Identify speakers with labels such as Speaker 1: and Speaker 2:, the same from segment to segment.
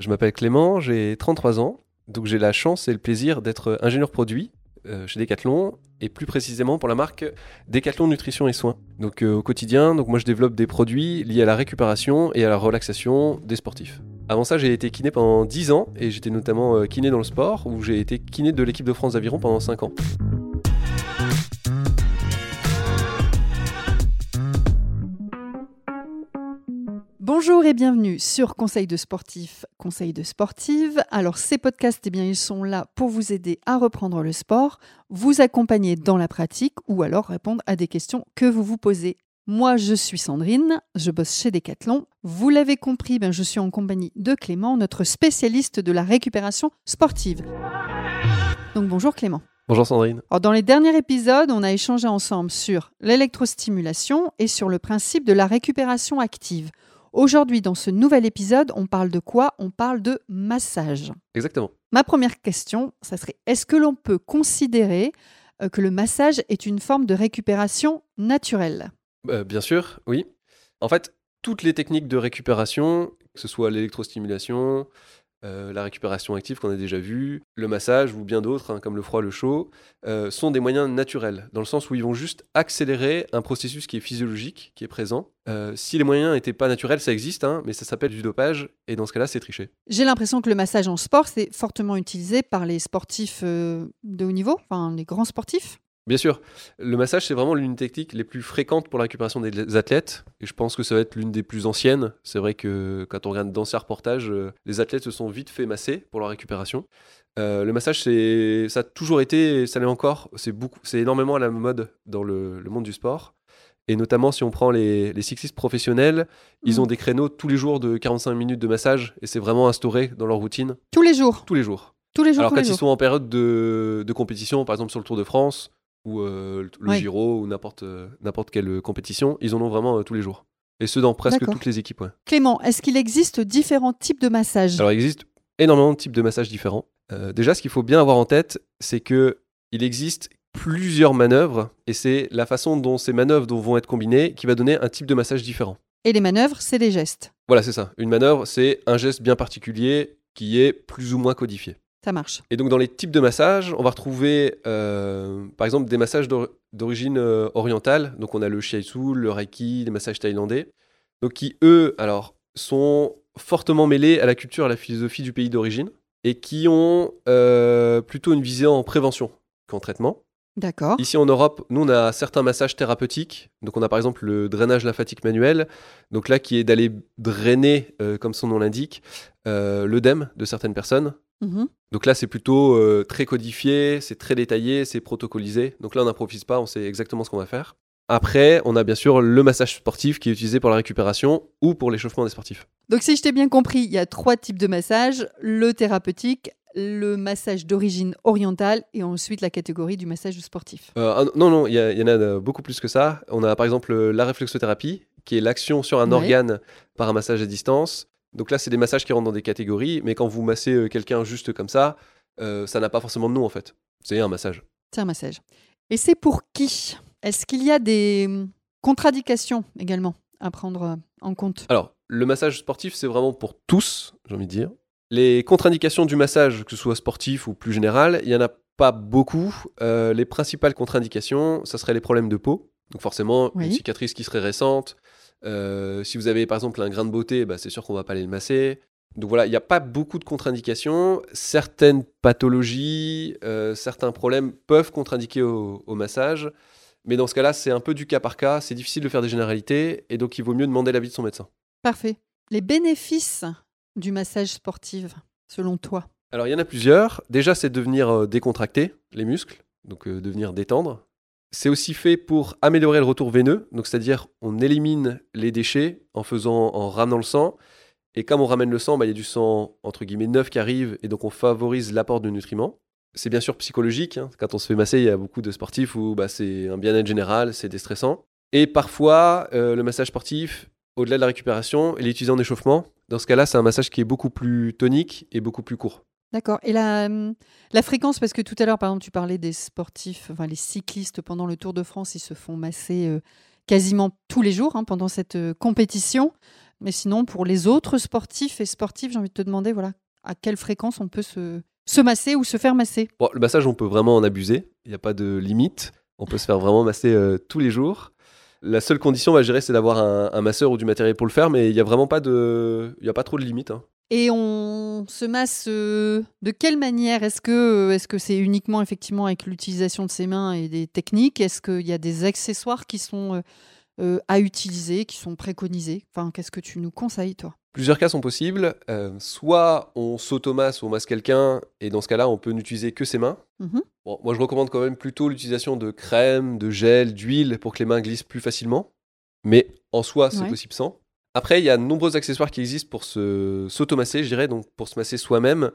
Speaker 1: Je m'appelle Clément, j'ai 33 ans, donc j'ai la chance et le plaisir d'être ingénieur produit euh, chez Decathlon et plus précisément pour la marque Decathlon Nutrition et Soins. Donc euh, au quotidien, donc moi je développe des produits liés à la récupération et à la relaxation des sportifs. Avant ça, j'ai été kiné pendant 10 ans et j'étais notamment euh, kiné dans le sport où j'ai été kiné de l'équipe de France d'aviron pendant 5 ans.
Speaker 2: Bonjour et bienvenue sur Conseil de sportif, Conseil de sportive. Alors ces podcasts, eh bien, ils sont là pour vous aider à reprendre le sport, vous accompagner dans la pratique ou alors répondre à des questions que vous vous posez. Moi, je suis Sandrine, je bosse chez Decathlon. Vous l'avez compris, ben, je suis en compagnie de Clément, notre spécialiste de la récupération sportive. Donc bonjour Clément.
Speaker 1: Bonjour Sandrine.
Speaker 2: Alors, dans les derniers épisodes, on a échangé ensemble sur l'électrostimulation et sur le principe de la récupération active. Aujourd'hui, dans ce nouvel épisode, on parle de quoi? On parle de massage.
Speaker 1: Exactement.
Speaker 2: Ma première question, ça serait est-ce que l'on peut considérer euh, que le massage est une forme de récupération naturelle?
Speaker 1: Euh, bien sûr, oui. En fait, toutes les techniques de récupération, que ce soit l'électrostimulation, euh, la récupération active qu'on a déjà vu, le massage ou bien d'autres, hein, comme le froid, le chaud, euh, sont des moyens naturels, dans le sens où ils vont juste accélérer un processus qui est physiologique, qui est présent. Euh, si les moyens n'étaient pas naturels, ça existe, hein, mais ça s'appelle du dopage, et dans ce cas-là, c'est tricher.
Speaker 2: J'ai l'impression que le massage en sport, c'est fortement utilisé par les sportifs de haut niveau, enfin les grands sportifs.
Speaker 1: Bien sûr, le massage, c'est vraiment l'une des techniques les plus fréquentes pour la récupération des athlètes. Et je pense que ça va être l'une des plus anciennes. C'est vrai que quand on regarde d'anciens reportages, euh, les athlètes se sont vite fait masser pour leur récupération. Euh, le massage, c'est, ça a toujours été, et ça l'est encore, c'est, beaucoup, c'est énormément à la mode dans le, le monde du sport. Et notamment, si on prend les, les cyclistes professionnels, ils
Speaker 2: Mhm.
Speaker 1: ont des créneaux tous les jours de 45 minutes de massage. Et c'est vraiment instauré dans leur routine,
Speaker 2: Tous les jours.
Speaker 1: tous les jours.
Speaker 2: Tous les jours.
Speaker 1: Alors
Speaker 2: tous
Speaker 1: quand
Speaker 2: les
Speaker 1: ils
Speaker 2: jours.
Speaker 1: sont en période de, de compétition, par exemple sur le Tour de France ou euh, le
Speaker 2: Ouais.
Speaker 1: Giro ou n'importe euh, n'importe quelle compétition, ils en ont vraiment euh, tous les jours. Et ce dans presque toutes les équipes. ouais.
Speaker 2: Clément, est-ce qu'il existe différents types de massages?
Speaker 1: Alors il existe énormément de types de massages différents. Euh, déjà, ce qu'il faut bien avoir en tête, c'est que il existe plusieurs manœuvres et c'est la façon dont ces manœuvres vont être combinées qui va donner un type de massage différent.
Speaker 2: Et les manœuvres, c'est les gestes.
Speaker 1: Voilà, c'est ça. Une manœuvre, c'est un geste bien particulier qui est plus ou moins codifié.
Speaker 2: Ça marche.
Speaker 1: Et donc dans les types de massages, on va retrouver euh, par exemple des massages d'or- d'origine euh, orientale. Donc on a le shiatsu, le reiki, les massages thaïlandais. Donc qui eux, alors, sont fortement mêlés à la culture à la philosophie du pays d'origine et qui ont euh, plutôt une visée en prévention qu'en traitement.
Speaker 2: D'accord.
Speaker 1: Ici en Europe, nous on a certains massages thérapeutiques. Donc on a par exemple le drainage lymphatique manuel. Donc là qui est d'aller drainer, euh, comme son nom l'indique, euh, l'œdème de certaines personnes.
Speaker 2: Mhm.
Speaker 1: Donc là, c'est plutôt euh, très codifié, c'est très détaillé, c'est protocolisé. Donc là, on n'improvise pas, on sait exactement ce qu'on va faire. Après, on a bien sûr le massage sportif qui est utilisé pour la récupération ou pour l'échauffement des sportifs.
Speaker 2: Donc si je t'ai bien compris, il y a trois types de massages, le thérapeutique, le massage d'origine orientale et ensuite la catégorie du massage sportif.
Speaker 1: Euh, ah, non, non, il y, en a euh, beaucoup plus que ça. On a par exemple la réflexothérapie, qui est l'action sur un
Speaker 2: Ouais.
Speaker 1: organe par un massage à distance. Donc là, c'est des massages qui rentrent dans des catégories, mais quand vous massez euh, quelqu'un juste comme ça, euh, ça n'a pas forcément de nom en fait. C'est un massage.
Speaker 2: C'est un massage. Et c'est pour qui? Est-ce qu'il y a des hum, contradictions également à prendre euh, en compte?
Speaker 1: Alors, le massage sportif, c'est vraiment pour tous, j'ai envie de dire. Les contre-indications du massage, que ce soit sportif ou plus général, il n'y en a pas beaucoup. Euh, les principales contre-indications, ça serait les problèmes de peau. Donc forcément,
Speaker 2: Oui.
Speaker 1: une cicatrice qui serait récente. Euh, si vous avez par exemple un grain de beauté, bah, c'est sûr qu'on va pas aller le masser. Donc voilà, il n'y a pas beaucoup de contre-indications. Certaines pathologies, euh, certains problèmes peuvent contre-indiquer au, au massage. Mais dans ce cas-là, c'est un peu du cas par cas. C'est difficile de faire des généralités. Et donc, il vaut mieux demander l'avis de son médecin.
Speaker 2: Parfait. Les bénéfices du massage sportif, selon toi?
Speaker 1: Alors, il y en a plusieurs. Déjà, c'est de venir euh, décontracter les muscles, donc euh, de venir détendre. C'est aussi fait pour améliorer le retour veineux, donc c'est-à-dire on élimine les déchets en faisant, en ramenant le sang. Et comme on ramène le sang, bah, il y a du sang entre guillemets neuf qui arrive, et donc on favorise l'apport de nutriments. C'est bien sûr psychologique. hein. Quand on se fait masser, il y a beaucoup de sportifs où bah, c'est un bien-être général, c'est déstressant. Et parfois, euh, le massage sportif, au-delà de la récupération, il est utilisé en échauffement. Dans ce cas-là, c'est un massage qui est beaucoup plus tonique et beaucoup plus court.
Speaker 2: D'accord. Et la, hum, la fréquence, parce que tout à l'heure, par exemple, tu parlais des sportifs, enfin les cyclistes pendant le Tour de France, ils se font masser quasiment tous les jours hein, pendant cette compétition. Mais sinon, pour les autres sportifs et sportifs, j'ai envie de te demander, voilà, à quelle fréquence on peut se, se masser ou se faire masser?
Speaker 1: Le massage, on peut vraiment en abuser. Il n'y a pas de limite. On peut se faire vraiment masser tous les jours. La seule condition, bah, dirais, c'est d'avoir un, masseur ou du matériel pour le faire, mais il n'y a vraiment pas de, il pas trop de limites. hein.
Speaker 2: Et on se masse euh, de quelle manière? Est-ce que est-ce que c'est uniquement effectivement avec l'utilisation de ses mains et des techniques? Est-ce qu'il y a des accessoires qui sont euh, euh, à utiliser, qui sont préconisés? Enfin, qu'est-ce que tu nous conseilles, toi?
Speaker 1: Plusieurs cas sont possibles. Euh, soit on s'automasse ou on masse quelqu'un, et dans ce cas-là, on peut n'utiliser que ses mains.
Speaker 2: Mhm.
Speaker 1: Bon, moi, je recommande quand même plutôt l'utilisation de crème, de gel, d'huile pour que les mains glissent plus facilement. Mais en soi, c'est
Speaker 2: Ouais.
Speaker 1: possible sans. Après, il y a de nombreux accessoires qui existent pour se s'automasser, je dirais, donc pour se masser soi-même.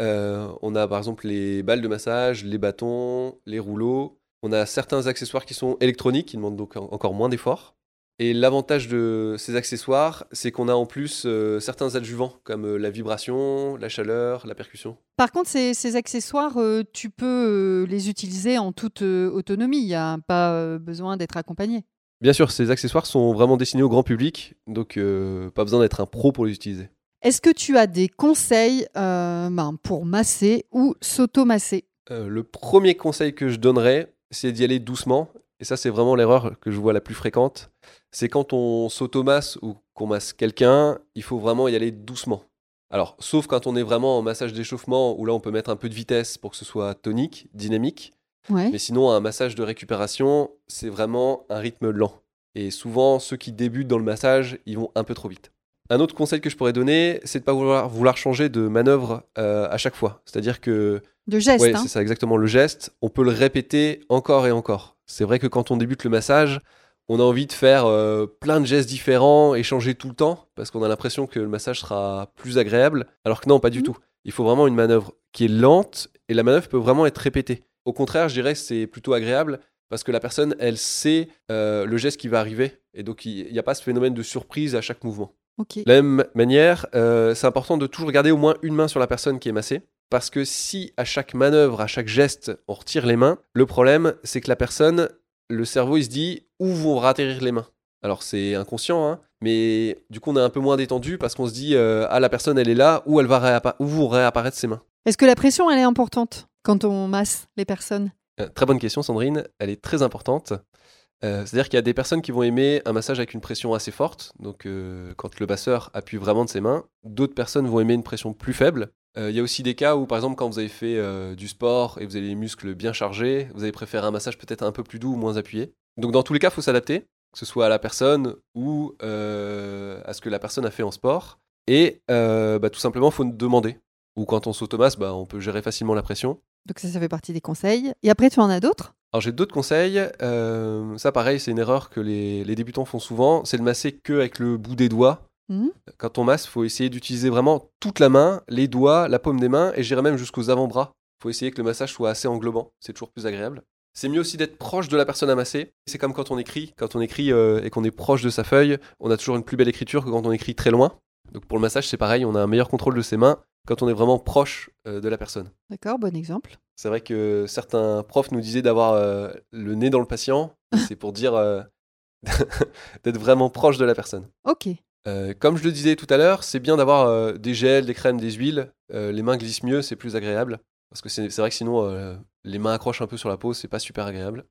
Speaker 1: Euh, on a par exemple les balles de massage, les bâtons, les rouleaux. On a certains accessoires qui sont électroniques, qui demandent donc en- encore moins d'efforts. Et l'avantage de ces accessoires, c'est qu'on a en plus euh, certains adjuvants, comme euh, la vibration, la chaleur, la percussion.
Speaker 2: Par contre, ces, ces accessoires, euh, tu peux les utiliser en toute autonomie. Il n'y a pas besoin d'être accompagné.
Speaker 1: Bien sûr, ces accessoires sont vraiment destinés au grand public, donc pas besoin d'être un pro pour les utiliser.
Speaker 2: Est-ce que tu as des conseils ben, pour masser ou s'automasser?
Speaker 1: Le premier conseil que je donnerais, c'est d'y aller doucement. Et ça, c'est vraiment l'erreur que je vois la plus fréquente. C'est quand on s'automasse ou qu'on masse quelqu'un, il faut vraiment y aller doucement. Alors, sauf quand on est vraiment en massage d'échauffement, où là, on peut mettre un peu de vitesse pour que ce soit tonique, dynamique.
Speaker 2: Ouais.
Speaker 1: Mais sinon, un massage de récupération, c'est vraiment un rythme lent. Et souvent, ceux qui débutent dans le massage, ils vont un peu trop vite. Un autre conseil que je pourrais donner, c'est de ne pas vouloir, vouloir changer de manœuvre euh, à chaque fois. C'est-à-dire que
Speaker 2: De geste,
Speaker 1: Ouais,
Speaker 2: hein.
Speaker 1: c'est ça exactement le geste. On peut le répéter encore et encore. C'est vrai que quand on débute le massage, on a envie de faire euh, plein de gestes différents et changer tout le temps parce qu'on a l'impression que le massage sera plus agréable. Alors que non, pas du
Speaker 2: Mhm.
Speaker 1: tout. Il faut vraiment une manœuvre qui est lente et la manœuvre peut vraiment être répétée. Au contraire, je dirais que c'est plutôt agréable parce que la personne, elle sait euh, le geste qui va arriver et donc il n'y a pas ce phénomène de surprise à chaque mouvement. De la même manière, euh, c'est important de toujours garder au moins une main sur la personne qui est massée. Parce que si à chaque manœuvre, à chaque geste, on retire les mains, le problème, c'est que la personne, le cerveau, il se dit où vont atterrir les mains? Alors c'est inconscient, hein, mais du coup on est un peu moins détendu parce qu'on se dit euh, ah la personne elle est là, où elle va où vont réapparaître ses mains?
Speaker 2: Est-ce que la pression, elle est importante quand on masse les personnes?
Speaker 1: Euh, très bonne question Sandrine, elle est très importante. Euh, C'est-à-dire qu'il y a des personnes qui vont aimer un massage avec une pression assez forte, donc euh, quand le masseur appuie vraiment de ses mains. D'autres personnes vont aimer une pression plus faible. Euh, Il y a aussi des cas où, par exemple, quand vous avez fait du sport et vous avez les muscles bien chargés, vous allez préférer un massage peut-être un peu plus doux ou moins appuyé. Donc dans tous les cas, il faut s'adapter, que ce soit à la personne ou à ce que la personne a fait en sport. Et bah, tout simplement, il faut demander. Ou quand on s'automasse, bah, on peut gérer facilement la pression.
Speaker 2: Donc ça, ça fait partie des conseils. Et après, tu en as d'autres?
Speaker 1: Alors j'ai d'autres conseils. Euh, ça pareil, c'est une erreur que les, les débutants font souvent. C'est de masser que avec le bout des doigts.
Speaker 2: Mhm.
Speaker 1: Quand on masse, il faut essayer d'utiliser vraiment toute la main, les doigts, la paume des mains, et j'irai même jusqu'aux avant-bras. Il faut essayer que le massage soit assez englobant. C'est toujours plus agréable. C'est mieux aussi d'être proche de la personne à masser. C'est comme quand on écrit. Quand on écrit euh, et qu'on est proche de sa feuille, on a toujours une plus belle écriture que quand on écrit très loin. Donc pour le massage, c'est pareil, on a un meilleur contrôle de ses mains quand on est vraiment proche euh, de la personne.
Speaker 2: D'accord, bon exemple.
Speaker 1: C'est vrai que certains profs nous disaient d'avoir euh, le nez dans le patient. C'est pour dire euh, d'être vraiment proche de la personne.
Speaker 2: Ok.
Speaker 1: Euh, comme je le disais tout à l'heure, c'est bien d'avoir euh, des gels, des crèmes, des huiles. Euh, les mains glissent mieux, c'est plus agréable. Parce que c'est vrai que sinon, les mains accrochent un peu sur la peau, c'est pas super agréable.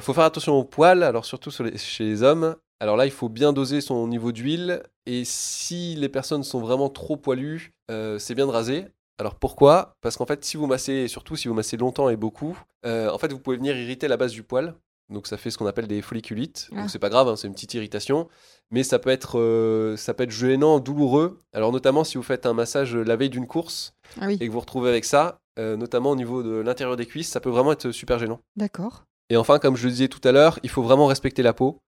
Speaker 1: Faut faire attention aux poils, alors surtout sur les- chez les hommes. Alors là, il faut bien doser son niveau d'huile. Et si les personnes sont vraiment trop poilues, euh, c'est bien de raser. Alors pourquoi? Parce qu'en fait, si vous massez, et surtout si vous massez longtemps et beaucoup, euh, en fait, vous pouvez venir irriter la base du poil. Donc ça fait ce qu'on appelle des folliculites.
Speaker 2: Ah.
Speaker 1: Donc c'est pas grave, hein, c'est une petite irritation mais ça peut être euh, ça peut être gênant, douloureux. Alors notamment si vous faites un massage la veille d'une course
Speaker 2: Ah oui,
Speaker 1: et que vous retrouvez avec ça, euh, notamment au niveau de l'intérieur des cuisses, ça peut vraiment être super gênant.
Speaker 2: d'accord.
Speaker 1: Et enfin, comme je le disais tout à l'heure, il faut vraiment respecter la peau.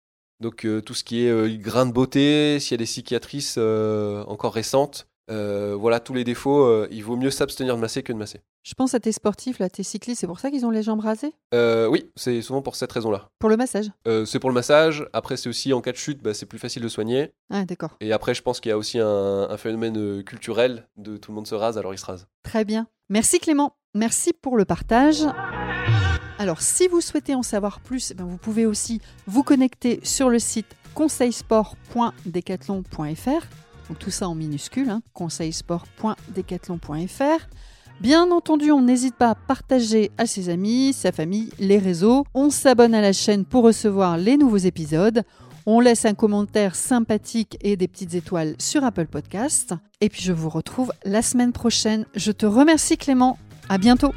Speaker 1: Donc euh, tout ce qui est euh, grain de beauté, s'il y a des cicatrices euh, encore récentes, euh, voilà tous les défauts, il vaut mieux s'abstenir de masser que de masser.
Speaker 2: Je pense à tes sportifs, là, tes cyclistes, c'est pour ça qu'ils ont les jambes rasées?
Speaker 1: Oui, c'est souvent pour cette raison-là.
Speaker 2: Pour le massage?
Speaker 1: C'est pour le massage. Après, c'est aussi en cas de chute, bah, c'est plus facile de soigner.
Speaker 2: Ah, d'accord.
Speaker 1: Et après, je pense qu'il y a aussi un, un phénomène culturel de tout le monde se rase, alors il se rase.
Speaker 2: Très bien. Merci Clément. Merci pour le partage. Alors, si vous souhaitez en savoir plus, eh ben, vous pouvez aussi vous connecter sur le site conseilsport.decathlon.fr. Donc tout ça en minuscule, hein, conseilsport.decathlon.fr. Bien entendu, on n'hésite pas à partager à ses amis, sa famille, les réseaux. On s'abonne à la chaîne pour recevoir les nouveaux épisodes. On laisse un commentaire sympathique et des petites étoiles sur Apple Podcast. Et puis je vous retrouve la semaine prochaine. Je te remercie Clément. À bientôt.